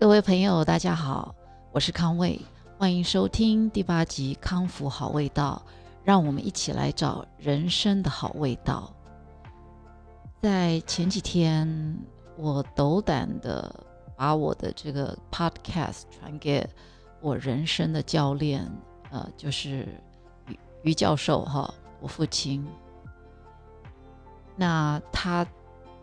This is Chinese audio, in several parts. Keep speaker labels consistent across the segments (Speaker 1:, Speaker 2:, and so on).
Speaker 1: 各位朋友，大家好，我是康卫，欢迎收听第八集《康复好味道》，让我们一起来找人生的好味道。在前几天，我斗胆的把我的这个 podcast 传给我人生的教练，呃，就是于于教授哈，我父亲。那他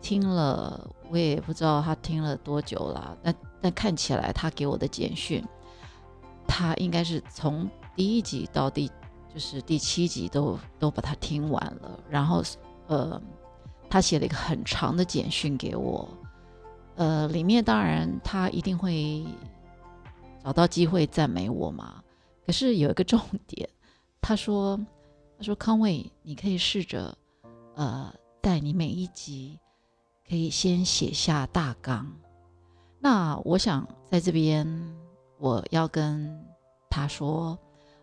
Speaker 1: 听了，我也不知道他听了多久了。那但看起来他给我的简讯，他应该是从第一集到第就是第七集都都把它听完了。然后呃，他写了一个很长的简讯给我，呃，里面当然他一定会找到机会赞美我嘛。可是有一个重点，他说他说康卫，你可以试着呃。在你每一集可以先写下大纲。那我想在这边我要跟他说，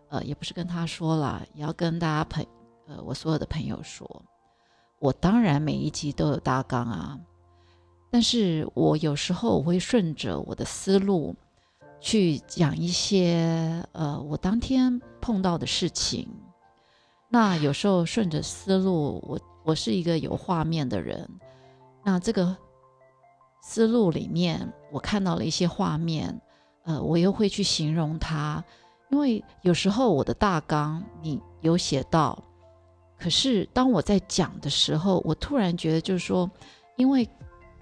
Speaker 1: 呃，也不是跟他说了，也要跟大家朋，呃，我所有的朋友说，我当然每一集都有大纲啊，但是我有时候我会顺着我的思路去讲一些，呃，我当天碰到的事情。那有时候顺着思路，我。我是一个有画面的人，那这个思路里面，我看到了一些画面，呃，我又会去形容它，因为有时候我的大纲你有写到，可是当我在讲的时候，我突然觉得就是说，因为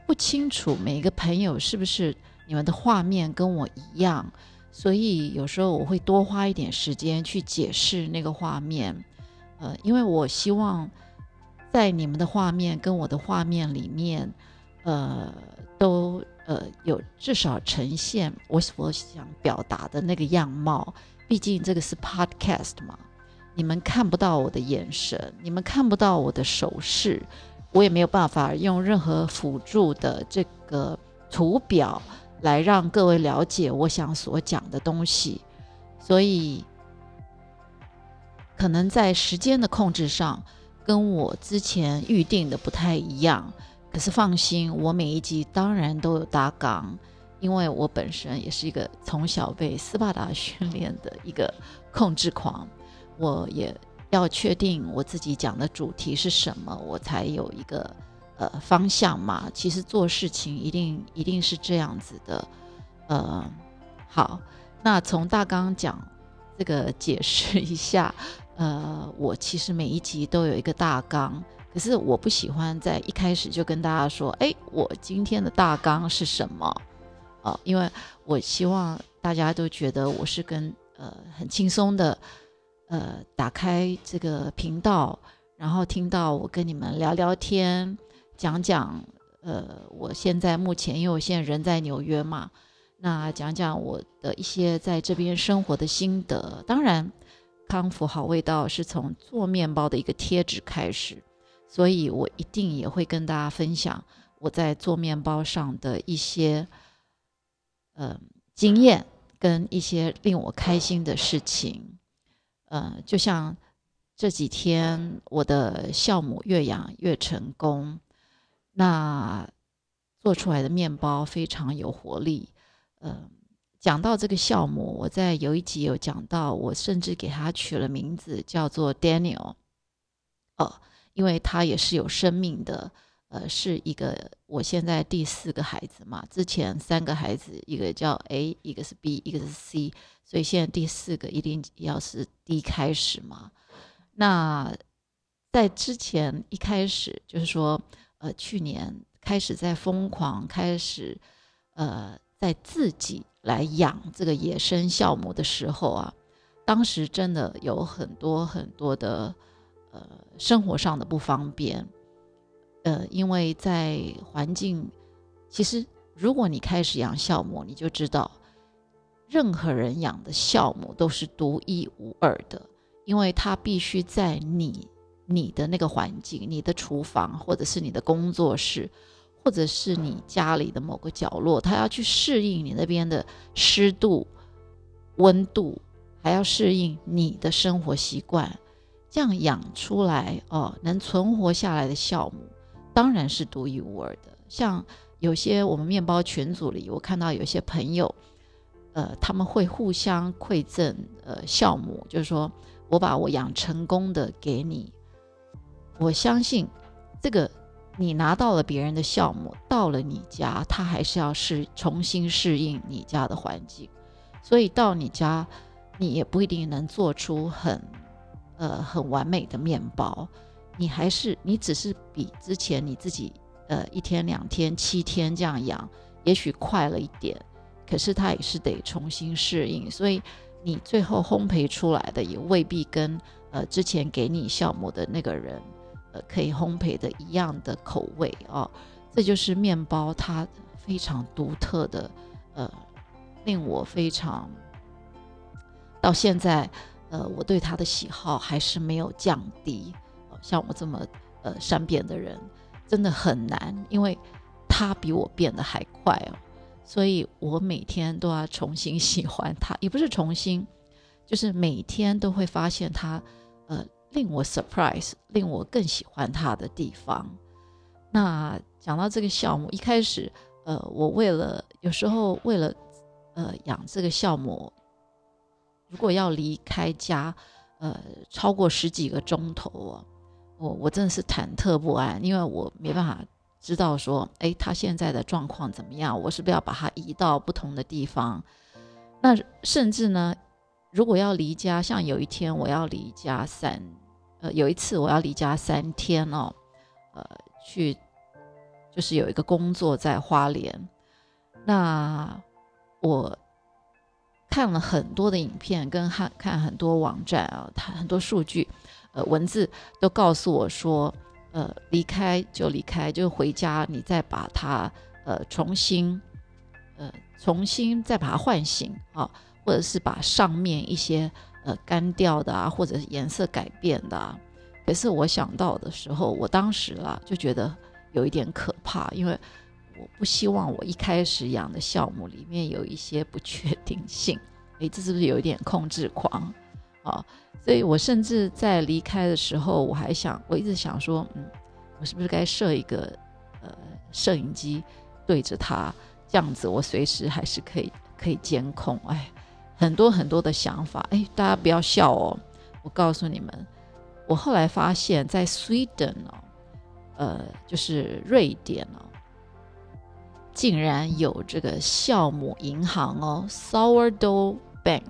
Speaker 1: 不清楚每一个朋友是不是你们的画面跟我一样，所以有时候我会多花一点时间去解释那个画面，呃，因为我希望。在你们的画面跟我的画面里面，呃，都呃有至少呈现我所想表达的那个样貌。毕竟这个是 podcast 嘛，你们看不到我的眼神，你们看不到我的手势，我也没有办法用任何辅助的这个图表来让各位了解我想所讲的东西。所以，可能在时间的控制上。跟我之前预定的不太一样，可是放心，我每一集当然都有大纲，因为我本身也是一个从小被斯巴达训练的一个控制狂，我也要确定我自己讲的主题是什么，我才有一个呃方向嘛。其实做事情一定一定是这样子的，呃，好，那从大纲讲这个解释一下。呃，我其实每一集都有一个大纲，可是我不喜欢在一开始就跟大家说，哎，我今天的大纲是什么？哦，因为我希望大家都觉得我是跟呃很轻松的，呃，打开这个频道，然后听到我跟你们聊聊天，讲讲呃，我现在目前因为我现在人在纽约嘛，那讲讲我的一些在这边生活的心得，当然。康复好味道是从做面包的一个贴纸开始，所以我一定也会跟大家分享我在做面包上的一些呃经验跟一些令我开心的事情。呃，就像这几天我的酵母越养越成功，那做出来的面包非常有活力，嗯。讲到这个酵母，我在有一集有讲到，我甚至给他取了名字叫做 Daniel，哦，因为他也是有生命的，呃，是一个我现在第四个孩子嘛，之前三个孩子，一个叫 A，一个是 B，一个是 C，所以现在第四个一定要是 D 开始嘛。那在之前一开始就是说，呃，去年开始在疯狂开始，呃，在自己。来养这个野生酵母的时候啊，当时真的有很多很多的呃生活上的不方便，呃，因为在环境，其实如果你开始养酵母，你就知道，任何人养的酵母都是独一无二的，因为它必须在你你的那个环境，你的厨房或者是你的工作室。或者是你家里的某个角落，它要去适应你那边的湿度、温度，还要适应你的生活习惯，这样养出来哦，能存活下来的酵母，当然是独一无二的。像有些我们面包群组里，我看到有些朋友，呃，他们会互相馈赠呃酵母，就是说我把我养成功的给你，我相信这个你拿到了别人的酵母，到了你家，他还是要适重新适应你家的环境，所以到你家，你也不一定能做出很呃很完美的面包，你还是你只是比之前你自己。呃，一天、两天、七天这样养，也许快了一点，可是它也是得重新适应，所以你最后烘焙出来的也未必跟呃之前给你酵母的那个人呃可以烘焙的一样的口味啊。这就是面包它非常独特的，呃，令我非常到现在呃我对他的喜好还是没有降低。像我这么呃善变的人。真的很难，因为他比我变得还快哦，所以我每天都要重新 喜欢他，也不是重新，就是每天都会发现他，呃，令我 surprise，令我更喜欢他的地方。那讲到这个酵母，一开始，呃，我为了有时候为了，呃，养这个酵母，如果要离开家，呃，超过十几个钟头哦。我我真的是忐忑不安，因为我没办法知道说，哎，他现在的状况怎么样？我是不是要把他移到不同的地方？那甚至呢，如果要离家，像有一天我要离家三，呃，有一次我要离家三天哦，呃，去就是有一个工作在花莲，那我看了很多的影片，跟看看很多网站啊，它很多数据。呃，文字都告诉我说，呃，离开就离开，就回家，你再把它呃重新，呃重新再把它唤醒啊，或者是把上面一些呃干掉的啊，或者颜色改变的啊。可是我想到的时候，我当时啊就觉得有一点可怕，因为我不希望我一开始养的酵母里面有一些不确定性。诶，这是不是有一点控制狂啊？所以我甚至在离开的时候，我还想，我一直想说，嗯，我是不是该设一个呃摄影机对着它，这样子我随时还是可以可以监控。哎，很多很多的想法。哎，大家不要笑哦，我告诉你们，我后来发现，在 Sweden 哦，呃，就是瑞典哦，竟然有这个酵母银行哦，Sourdough Bank，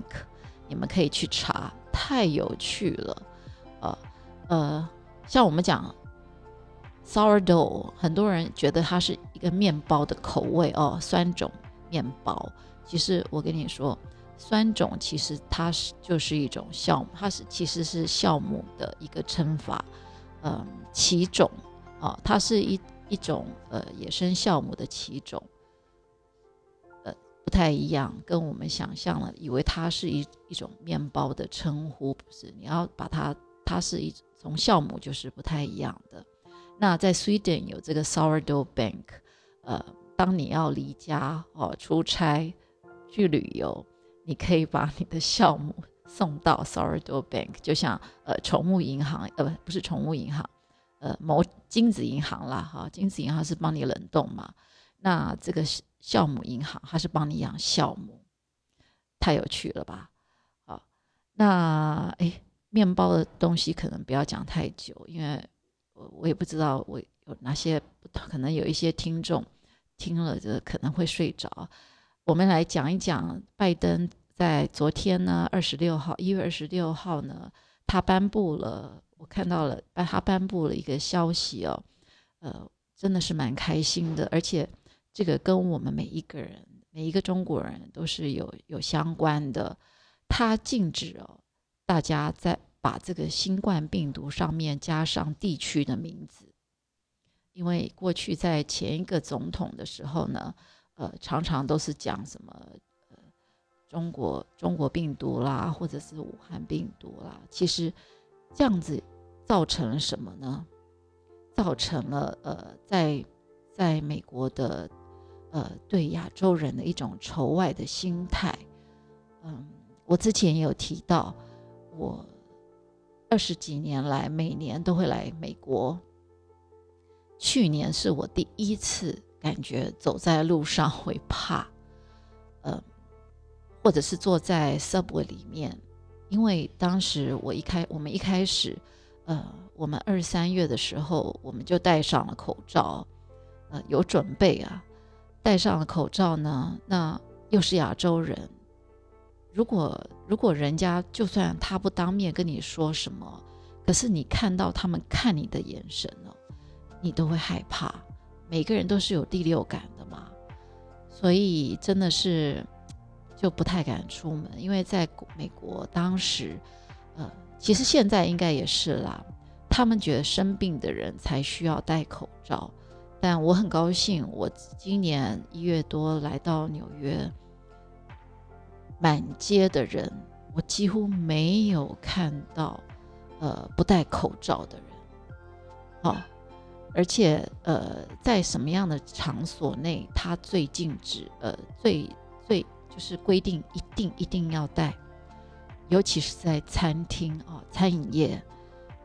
Speaker 1: 你们可以去查。太有趣了，呃呃，像我们讲 sourdough，很多人觉得它是一个面包的口味哦，酸种面包。其实我跟你说，酸种其实它是就是一种酵母，它是其实是酵母的一个称法。嗯，奇种啊，它是一一种呃野生酵母的奇种。呃不太一样，跟我们想象了，以为它是一一种面包的称呼，不是？你要把它，它是一从酵母就是不太一样的。那在 Sweden 有这个 Sourdough Bank，呃，当你要离家哦出差去旅游，你可以把你的酵母送到 Sourdough Bank，就像呃宠物银行，呃不不是宠物银行，呃某金子银行啦哈，金子银行是帮你冷冻嘛，那这个。酵母银行，它是帮你养酵母，太有趣了吧？好，那哎，面包的东西可能不要讲太久，因为我我也不知道我有哪些，可能有一些听众听了这可能会睡着。我们来讲一讲拜登在昨天呢，二十六号，一月二十六号呢，他颁布了，我看到了，他颁布了一个消息哦，呃，真的是蛮开心的，而且。这个跟我们每一个人、每一个中国人都是有有相关的。他禁止哦，大家在把这个新冠病毒上面加上地区的名字，因为过去在前一个总统的时候呢，呃，常常都是讲什么呃中国中国病毒啦，或者是武汉病毒啦。其实这样子造成了什么呢？造成了呃，在在美国的。呃，对亚洲人的一种仇外的心态。嗯，我之前也有提到，我二十几年来每年都会来美国。去年是我第一次感觉走在路上会怕，呃，或者是坐在 subway 里面，因为当时我一开我们一开始，呃，我们二三月的时候我们就戴上了口罩，呃，有准备啊，戴上了口罩呢，那又是亚洲人，如果如果人家就算他不当面跟你说什么，可是你看到他们看你的眼神哦，你都会害怕。每个人都是有第六感的嘛，所以真的是就不太敢出门，因为在美国当时，呃，其实现在应该也是啦，他们觉得生病的人才需要戴口罩。但我很高兴，我今年一月多来到纽约，满街的人，我几乎没有看到呃不戴口罩的人，好。而且，呃，在什么样的场所内，他最禁止，呃，最最就是规定一定一定要戴，尤其是在餐厅啊，餐饮业，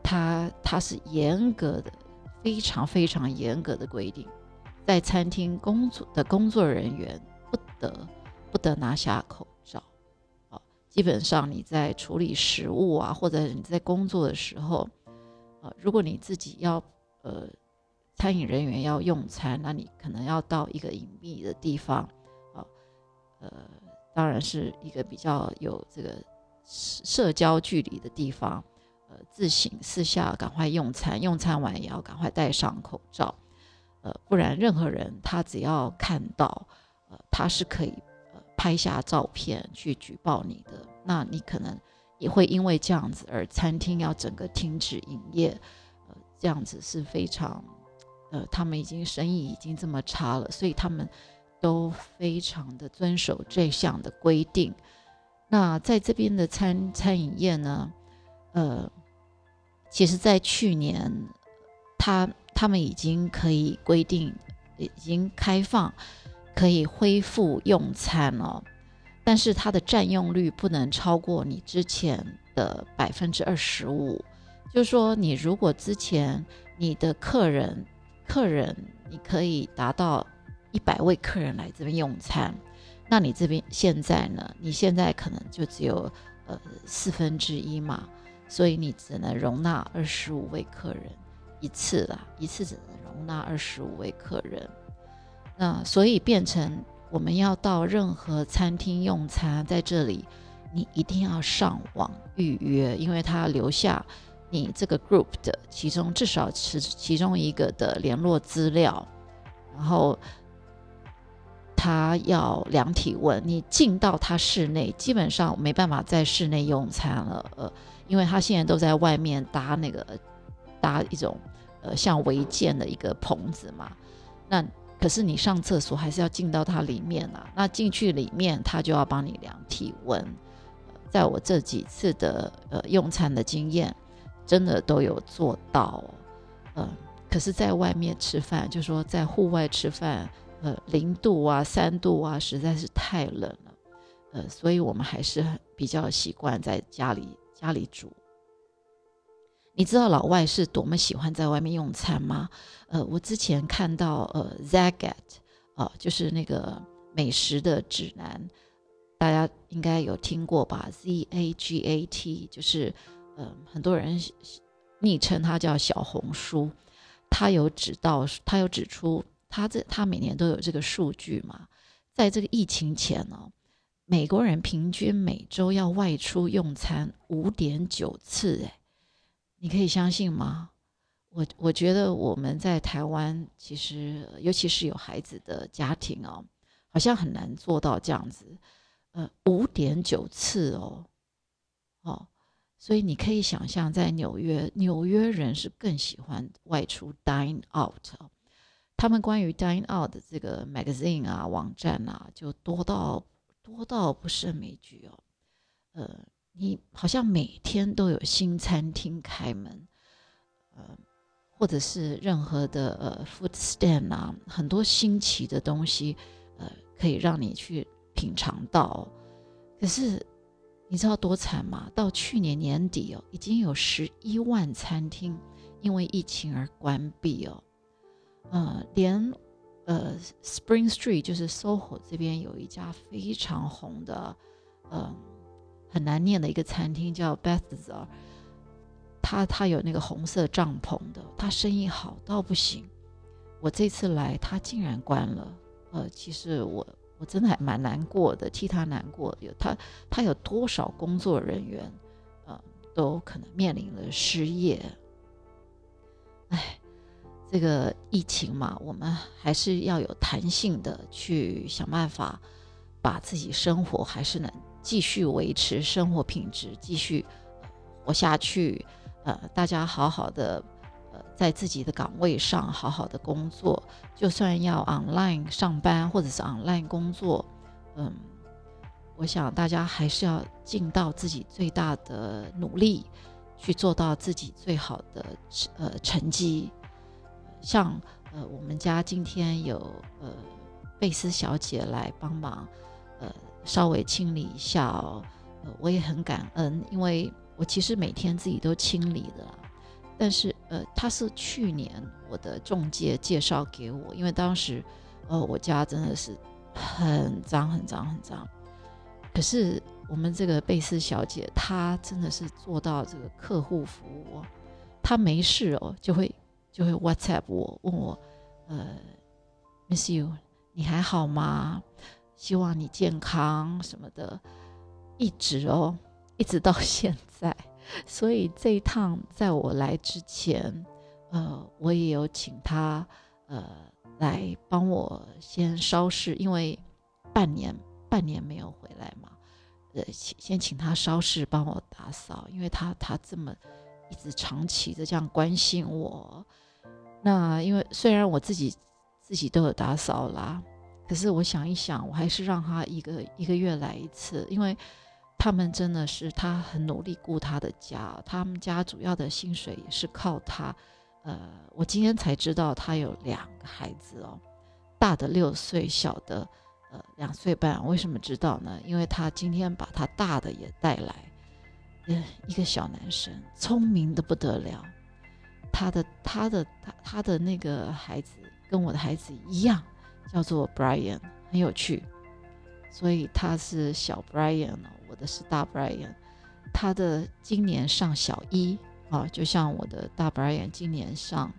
Speaker 1: 它它是严格的，非常非常严格的规定，在餐厅工作的工作人员不得不得拿下口罩，啊，基本上你在处理食物啊，或者你在工作的时候，啊，如果你自己要，呃。餐饮人员要用餐，那你可能要到一个隐秘的地方，啊，呃，当然是一个比较有这个社交距离的地方，呃，自行私下赶快用餐，用餐完也要赶快戴上口罩，呃，不然任何人他只要看到，呃，他是可以呃拍下照片去举报你的，那你可能也会因为这样子而餐厅要整个停止营业，呃，这样子是非常。呃，他们已经生意已经这么差了，所以他们都非常的遵守这项的规定。那在这边的餐餐饮业呢，呃，其实，在去年，他他们已经可以规定，已经开放可以恢复用餐了，但是它的占用率不能超过你之前的百分之二十五。就是说，你如果之前你的客人客人，你可以达到一百位客人来这边用餐，那你这边现在呢？你现在可能就只有呃四分之一嘛，所以你只能容纳二十五位客人一次啦，一次只能容纳二十五位客人。那所以变成我们要到任何餐厅用餐，在这里你一定要上网预约，因为他留下。你这个 group 的其中至少是其中一个的联络资料，然后他要量体温。你进到他室内，基本上没办法在室内用餐了，呃，因为他现在都在外面搭那个搭一种呃像违建的一个棚子嘛。那可是你上厕所还是要进到它里面啊。那进去里面，他就要帮你量体温。在我这几次的呃用餐的经验。真的都有做到，嗯，可是，在外面吃饭，就说在户外吃饭，呃，零度啊、三度啊，实在是太冷了，呃，所以我们还是比较习惯在家里家里煮。你知道老外是多么喜欢在外面用餐吗？呃，我之前看到呃，Zagat 啊，就是那个美食的指南，大家应该有听过吧？Z A G A T 就是。呃，很多人昵称它叫小红书，他有指到，他有指出，他这他每年都有这个数据嘛，在这个疫情前呢，美国人平均每周要外出用餐五点九次，哎，你可以相信吗？我我觉得我们在台湾，其实尤其是有孩子的家庭哦，好像很难做到这样子，呃，五点九次哦，哦。所以你可以想象，在纽约，纽约人是更喜欢外出 dine out。他们关于 dine out 的这个 magazine 啊、网站啊，就多到多到不胜枚举哦。呃，你好像每天都有新餐厅开门，呃，或者是任何的呃 food stand 啊，很多新奇的东西，呃，可以让你去品尝到。可是。你知道多惨吗？到去年年底哦，已经有十一万餐厅因为疫情而关闭哦。呃，连呃，Spring Street 就是 SOHO 这边有一家非常红的，嗯，很难念的一个餐厅叫 Bethesda，他他有那个红色帐篷的，他生意好到不行。我这次来，他竟然关了。呃，其实我我真的还蛮难过的，替他难过。有他他有多少工作人员，呃，都可能面临了失业。哎，这个疫情嘛，我们还是要有弹性的去想办法，把自己生活还是能继续维持生活品质，继续活下去。呃，大家好好的。呃在自己的岗位上好好的工作，就算要 online 上班或者是 online 工作，嗯，我想大家还是要尽到自己最大的努力，去做到自己最好的呃成绩。像呃我们家今天有呃贝斯小姐来帮忙，呃稍微清理一下哦，呃我也很感恩，因为我其实每天自己都清理的。但是，呃，她是去年我的中介介绍给我，因为当时，呃，我家真的是很脏、很脏、很脏。可是我们这个贝斯小姐，她真的是做到这个客户服务，她没事哦，就会就会 WhatsApp 我，问我，呃，Miss You，你还好吗？希望你健康什么的，一直哦，一直到 现在。所以这一趟在我来之前，呃，我也有请他，呃，来帮我先烧事，因为半年半年没有回来嘛，呃，先请他烧事帮我打扫，因为他他这么一直长期的这样关心我，那因为虽然我自己自己都有打扫啦，可是我想一想，我还是让他一个一个月来一次，因为。他们真的是，他很努力顾他的家，他们家主要的薪水也是靠他。呃，我今天才知道他有两个孩子哦，大的六岁，小的呃两岁半。为什么知道呢？因为他今天把他大的也带来，呃，一个小男生，聪明的不得了。他的他的他他的那个孩子跟我的孩子一样，叫做 Brian，很有趣。所以他是小 Brian 哦，我的是大 Brian，他的今年上小一啊，就像我的大 Brian 今年上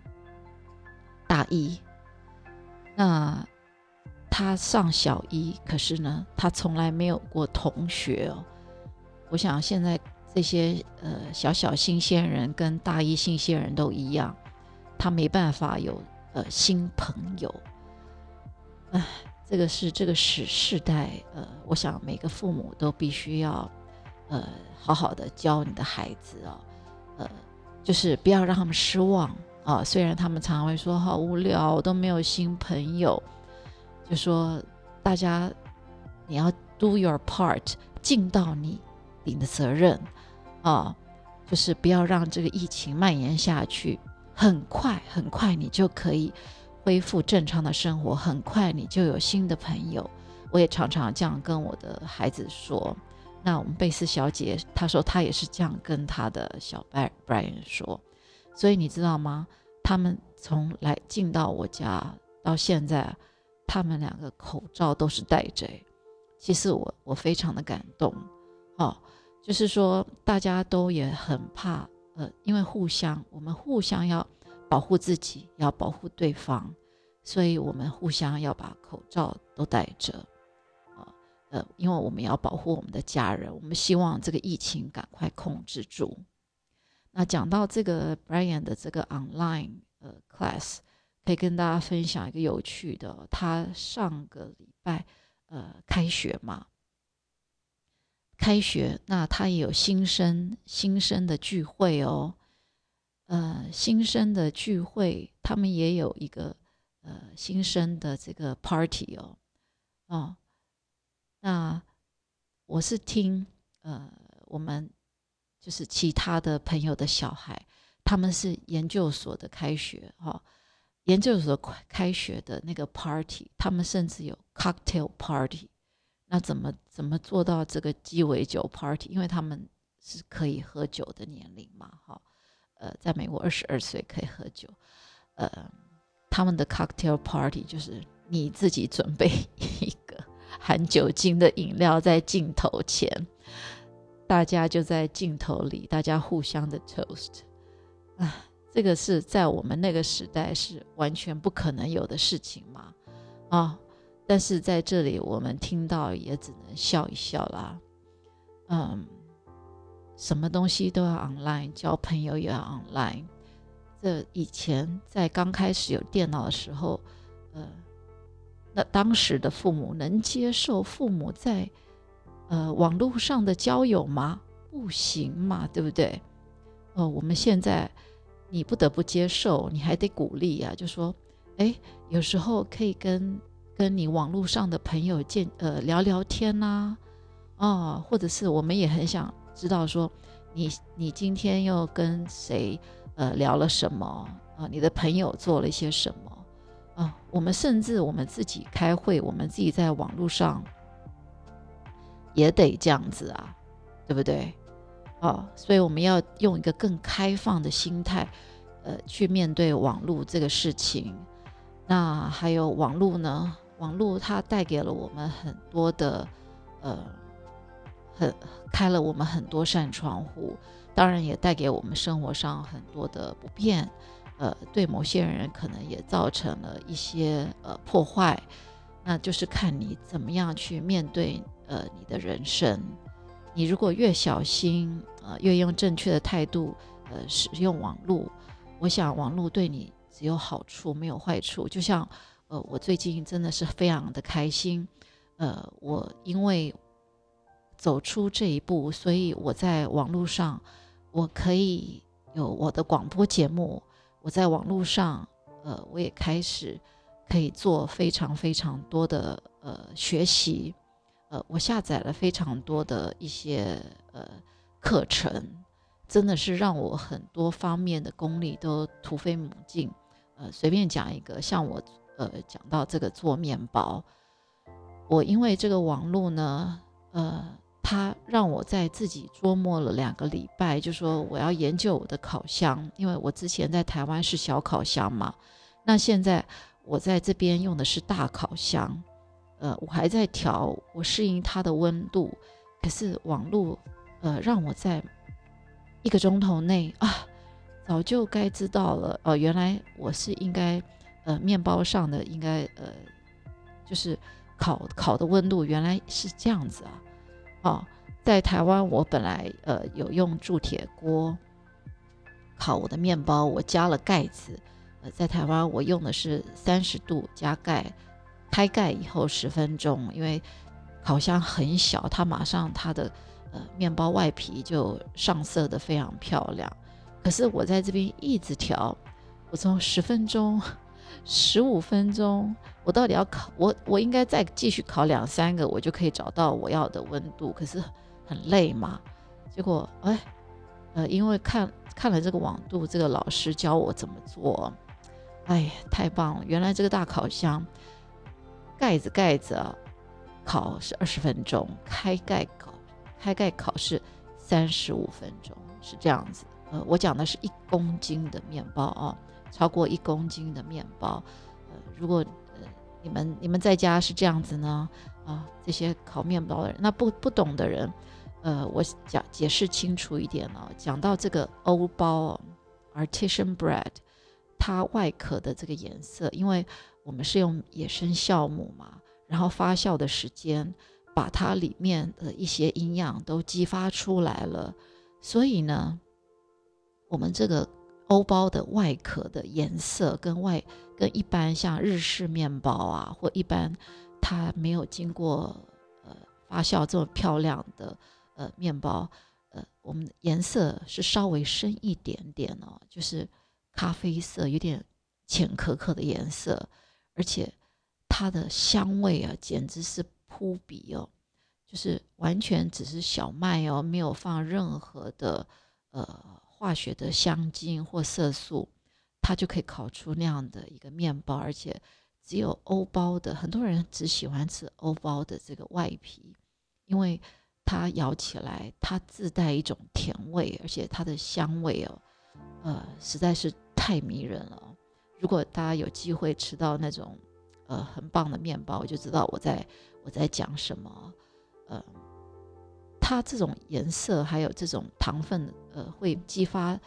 Speaker 1: 大一。那他上小一，可是呢，他从来没有过同学哦。我想现在这些呃小小新鲜人跟大一新鲜人都一样，他没办法有呃新朋友，唉。这个是这个时世代，呃，我想每个父母都必须要，呃，好好的教你的孩子啊，呃，就是不要让他们失望啊。虽然他们常常会说好无聊，都没有新朋友，就说大家你要 do your part，尽到你你的责任啊，就是不要让这个疫情蔓延下去，很快很快你就可以。恢复正常的生活，很快你就有新的朋友。我也常常这样跟我的孩子说。那我们贝斯小姐她说她也是这样跟她的小白 Brian 说。所以你知道吗？他们从来进到我家到现在，他们两个口罩都是戴着。其实我我非常的感动。就是说大家都也很怕，呃，因为互相，我们互相要。保护自己，要保护对方，所以我们互相要把口罩都戴着，啊，呃，因为我们要保护我们的家人，我们希望这个疫情赶快控制住。那讲到这个 Brian 的这个 online 呃 class，可以跟大家分享一个有趣的，他上个礼拜呃开学嘛，开学，那他也有新生新生的聚会哦。呃，新生的聚会，他们也有一个呃新生的这个 party 哦，哦，那我是听呃我们就是其他的朋友的小孩，他们是研究所的开学哈，研究所开学的那个 party，他们甚至有 cocktail party，那怎么怎么做到这个鸡尾酒 party？因为他们是可以喝酒的年龄嘛，哈。呃，在美国二十二岁可以喝酒，呃，他们的 cocktail party 就是你自己准备一个含酒精的饮料在镜头前，大家就在镜头里，大家互相的 toast 啊，这个是在我们那个时代是完全不可能有的事情嘛啊！但是在这里我们听到也只能笑一笑啦。嗯，什么东西都要 online，交朋友也要 online。这以前在刚开始有电脑的时候，呃，那当时的父母能接受父母在呃网络上的交友吗？不行嘛，对不对？哦，我们现在你不得不接受，你还得鼓励呀，就说，哎，有时候可以跟跟你网络上的朋友见呃聊聊天呐，哦，或者是我们也很想知道说，你你今天又跟谁？呃，聊了什么啊？你的朋友做了一些什么啊？我们甚至我们自己开会，我们自己在网络上也得这样子啊，对不对？哦，所以我们要用一个更开放的心态，呃，去面对网络这个事情。那还有网络呢？网络它带给了我们很多的，呃，很开了我们很多扇窗户。当然也带给我们生活上很多的不便，呃，对某些人可能也造成了一些呃破坏，那就是看你怎么样去面对呃你的人生。你如果越小心，呃，越用正确的态度，呃，使用网络，我想网络对你只有好处没有坏处。就像呃，我最近真的是非常的开心，呃，我因为走出这一步，所以我在网络上。我可以有我的广播节目，我在网络上，呃，我也开始可以做非常非常多的呃学习，呃，我下载了非常多的一些呃课程，真的是让我很多方面的功力都突飞猛进。呃，随便讲一个，像我呃讲到这个做面包，我因为这个网络呢，呃。他让我在自己琢磨了两个礼拜，就说我要研究我的烤箱，因为我之前在台湾是小烤箱嘛，那现在我在这边用的是大烤箱，呃，我还在调，我适应它的温度，可是网络，呃，让我在一个钟头内啊，早就该知道了，哦，原来我是应该，呃，面包上的应该，呃，就是烤烤的温度原来是这样子啊。哦，在台湾，我本来呃有用铸铁锅烤我的面包，我加了盖子。呃，在台湾我用的是三十度加盖，开盖以后十分钟，因为烤箱很小，它马上它的呃面包外皮就上色的非常漂亮。可是我在这边一直调，我从十分钟。十五分钟，我到底要烤我我应该再继续烤两三个，我就可以找到我要的温度。可是很累嘛，结果哎，呃，因为看看了这个网度，这个老师教我怎么做，哎呀，太棒了！原来这个大烤箱盖子盖子，烤是二十分钟，开盖烤开盖烤是三十五分钟，是这样子。呃，我讲的是一公斤的面包啊。超过一公斤的面包，呃，如果呃你们你们在家是这样子呢，啊，这些烤面包的人，那不不懂的人，呃，我讲解释清楚一点哦，讲到这个欧包，artisan bread，它外壳的这个颜色，因为我们是用野生酵母嘛，然后发酵的时间把它里面的一些营养都激发出来了，所以呢，我们这个。欧包的外壳的颜色跟外跟一般像日式面包啊，或一般它没有经过呃发酵这么漂亮的呃面包，呃，我们颜色是稍微深一点点哦，就是咖啡色，有点浅可可的颜色，而且它的香味啊，简直是扑鼻哦，就是完全只是小麦哦，没有放任何的呃。化学的香精或色素，它就可以烤出那样的一个面包，而且只有欧包的很多人只喜欢吃欧包的这个外皮，因为它咬起来它自带一种甜味，而且它的香味哦，呃，实在是太迷人了。如果大家有机会吃到那种呃很棒的面包，我就知道我在我在讲什么。呃，它这种颜色还有这种糖分的，呃，会激发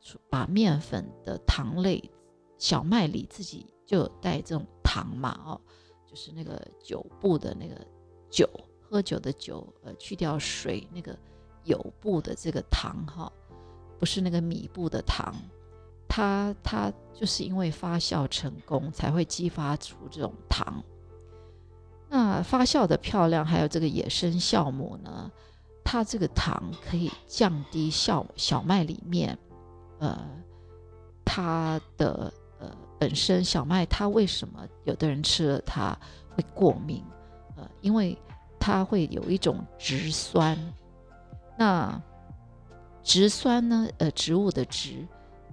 Speaker 1: 出把面粉的糖类，小麦里自己就带这种糖嘛，哦，就是那个酒部的那个酒，喝酒的酒，呃，去掉水那个有部的这个糖哈。不是那个米布的糖，它它就是因为发酵成功才会激发出这种糖。那发酵的漂亮，还有这个野生酵母呢，它这个糖可以降低小小麦里面，呃，它的呃本身小麦它为什么有的人吃了它会过敏？呃，因为它会有一种植酸，那。植酸呢？呃，植物的植，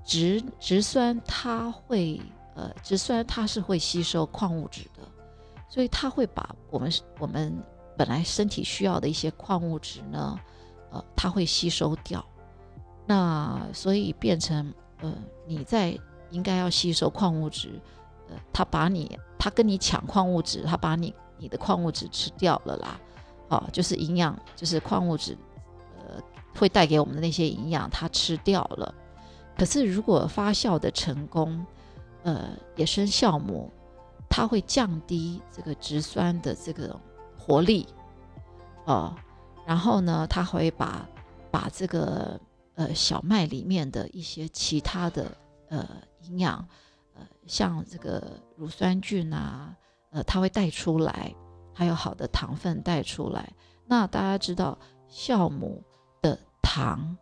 Speaker 1: 植植酸它会，呃，植酸它是会吸收矿物质的，所以它会把我们我们本来身体需要的一些矿物质呢，呃，它会吸收掉。那所以变成，呃，你在应该要吸收矿物质，呃，它把你，它跟你抢矿物质，它把你你的矿物质吃掉了啦，哦，就是营养，就是矿物质。呃会带给我们的那些营养，它吃掉了。可是如果发酵的成功，呃，野生酵母它会降低这个植酸的这个活力，哦，然后呢，它会把把这个呃小麦里面的一些其他的呃营养，呃，像这个乳酸菌啊，呃，它会带出来，还有好的糖分带出来。那大家知道酵母的。糖，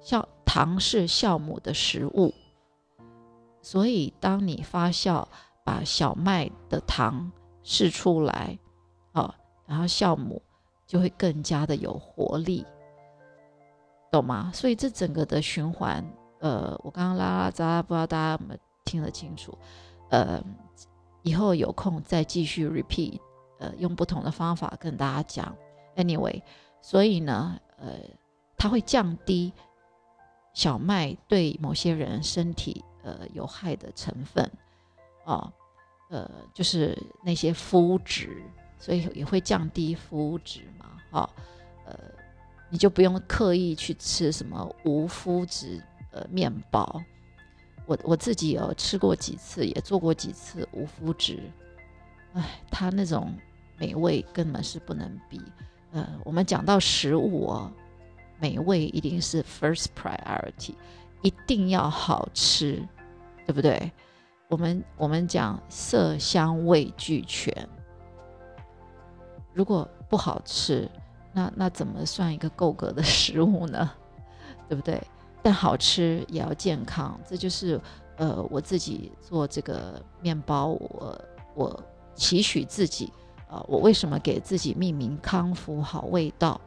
Speaker 1: 酵糖是酵母的食物，所以当你发酵把小麦的糖释出来，然后酵母就会更加的有活力，懂吗？所以这整个的循环，呃，我刚刚拉拉杂，不知道大家有没有听得清楚？呃，以后有空再继续 repeat，呃，用不同的方法跟大家讲。Anyway，所以呢，呃。它会降低小麦对某些人身体呃有害的成分，哦，呃，就是那些麸质，所以也会降低麸质嘛，哈，呃，你就不用刻意去吃什么无麸质呃面包。我我自己有吃过几次，也做过几次无麸质，哎，它那种美味根本是不能比。呃，我们讲到食物哦。美味一定是 first priority，一定要好吃，对不对？我们我们讲色香味俱全，如果不好吃，那那怎么算一个够格的食物呢？对不对？但好吃也要健康，这就是呃我自己做这个面包，我我期许自己啊，我为什么给自己命名康福好味道？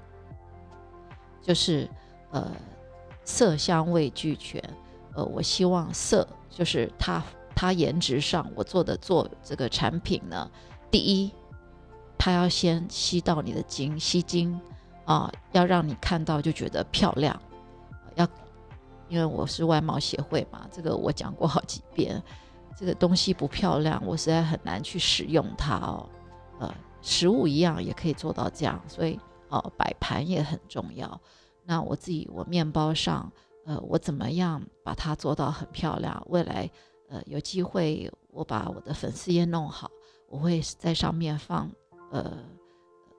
Speaker 1: 就是，呃，色香味俱全，呃，我希望色就是它它颜值上我做的做这个产品呢，第一，它要先吸到你的精，吸睛啊，要让你看到就觉得漂亮，要，因为我是外貌协会嘛，这个我讲过好几遍，这个东西不漂亮，我实在很难去使用它哦，呃，食物一样也可以做到这样，所以。哦，摆盘也很重要。那我自己，我面包上，呃，我怎么样把它做到很漂亮？未来，呃，有机会我把我的粉丝页弄好，我会在上面放，呃，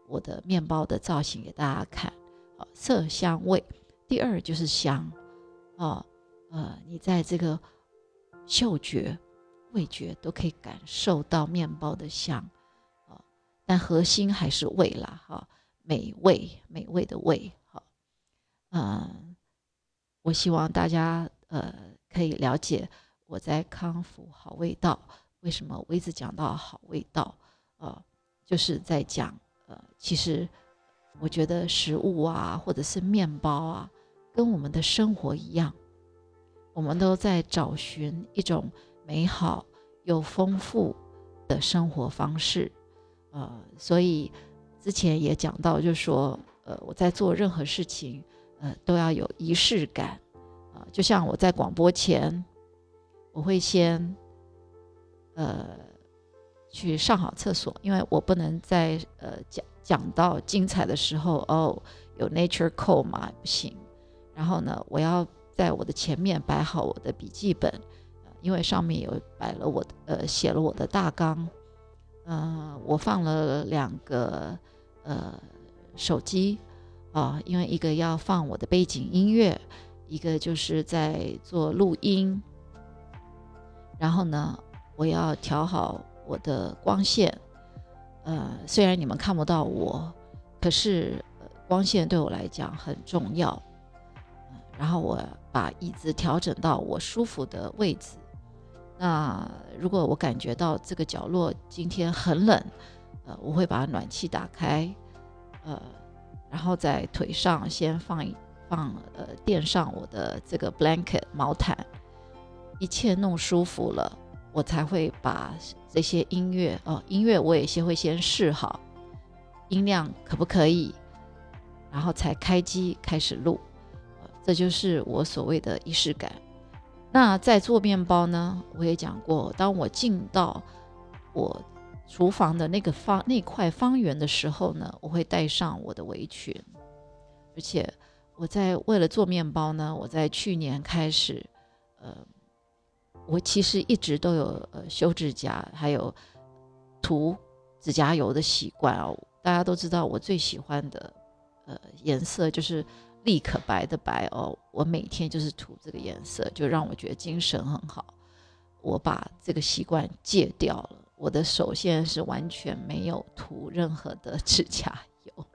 Speaker 1: 我的面包的造型给大家看。哦，色香味，第二就是香。哦，呃，你在这个嗅觉、味觉都可以感受到面包的香。哦，但核心还是味啦，哈。美味，美味的味，好，嗯，我希望大家呃可以了解我在康复好味道，为什么我一直讲到好味道，呃，就是在讲呃，其实我觉得食物啊，或者是面包啊，跟我们的生活一样，我们都在找寻一种美好又丰富的生活方式，呃，所以。之前也讲到，就是说，呃，我在做任何事情，呃，都要有仪式感，啊，就像我在广播前，我会先，呃，去上好厕所，因为我不能在呃讲讲到精彩的时候哦有 nature call 嘛不行。然后呢，我要在我的前面摆好我的笔记本，因为上面有摆了我的呃写了我的大纲。嗯，我放了两个呃手机啊，因为一个要放我的背景音乐，一个就是在做录音。然后呢，我要调好我的光线。呃，虽然你们看不到我，可是光线对我来讲很重要。然后我把椅子调整到我舒服的位置。那如果我感觉到这个角落今天很冷，呃，我会把暖气打开，呃，然后在腿上先放一放，呃，垫上我的这个 blanket 毛毯，一切弄舒服了，我才会把这些音乐哦，音乐我也先会先试好，音量可不可以，然后才开机开始录，这就是我所谓的仪式感。那在做面包呢？我也讲过，当我进到我厨房的那个方那块方圆的时候呢，我会带上我的围裙。而且我在为了做面包呢，我在去年开始，呃，我其实一直都有呃修指甲，还有涂指甲油的习惯哦。大家都知道，我最喜欢的呃颜色就是。立可白的白哦，我每天就是涂这个颜色，就让我觉得精神很好。我把这个习惯戒掉了，我的手现在是完全没有涂任何的 指甲油。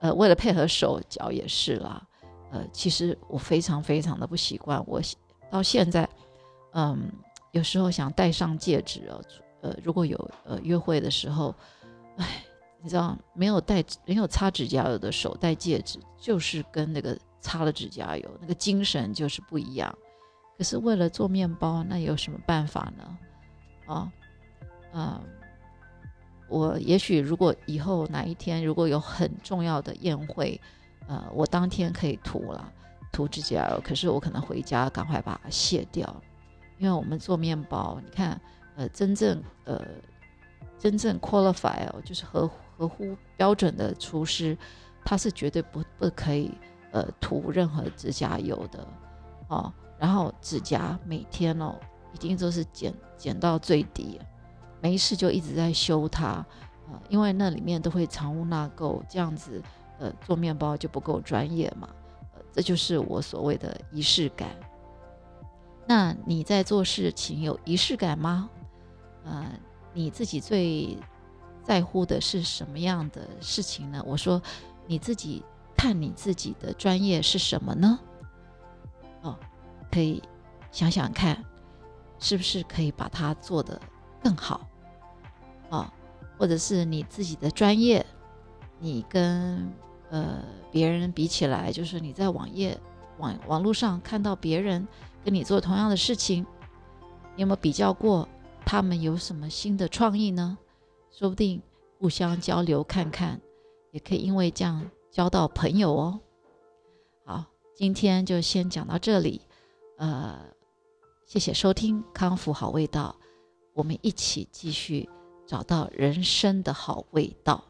Speaker 1: 呃，为了配合手脚也是啦。呃，其实我非常非常的不习惯，我到现在，嗯，有时候想戴上戒指哦，呃，如果有呃约会的时候，唉。你知道没有戴没有擦指甲油的手戴戒指，就是跟那个擦了指甲油那个精神就是不一样。可是为了做面包，那有什么办法呢？啊，嗯，我也许如果以后哪一天如果有很重要的宴会，呃，我当天可以涂了涂指甲油，可是我可能回家赶快把它卸掉，因为我们做面包，你看，呃，真正呃真正 qualify 哦，就是合。合乎标准的厨师，他是绝对不不可以呃涂任何指甲油的哦。然后指甲每天哦一定都是剪剪到最低，没事就一直在修它呃，因为那里面都会藏污纳垢，这样子呃做面包就不够专业嘛。这就是我所谓的仪式感。那你在做事情有仪式感吗？呃，你自己最。在乎的是什么样的事情呢？我说，你自己看你自己的专业是什么呢？哦，可以想想看，是不是可以把它做得更好？哦，或者是你自己的专业，你跟呃别人比起来，就是你在网页网网络上看到别人跟你做同样的事情，你有没有比较过他们有什么新的创意呢？说不定互相交流看看，也可以因为这样交到朋友哦。好，今天就先讲到这里。呃，谢谢收听康复好味道，我们一起继续找到人生的好味道。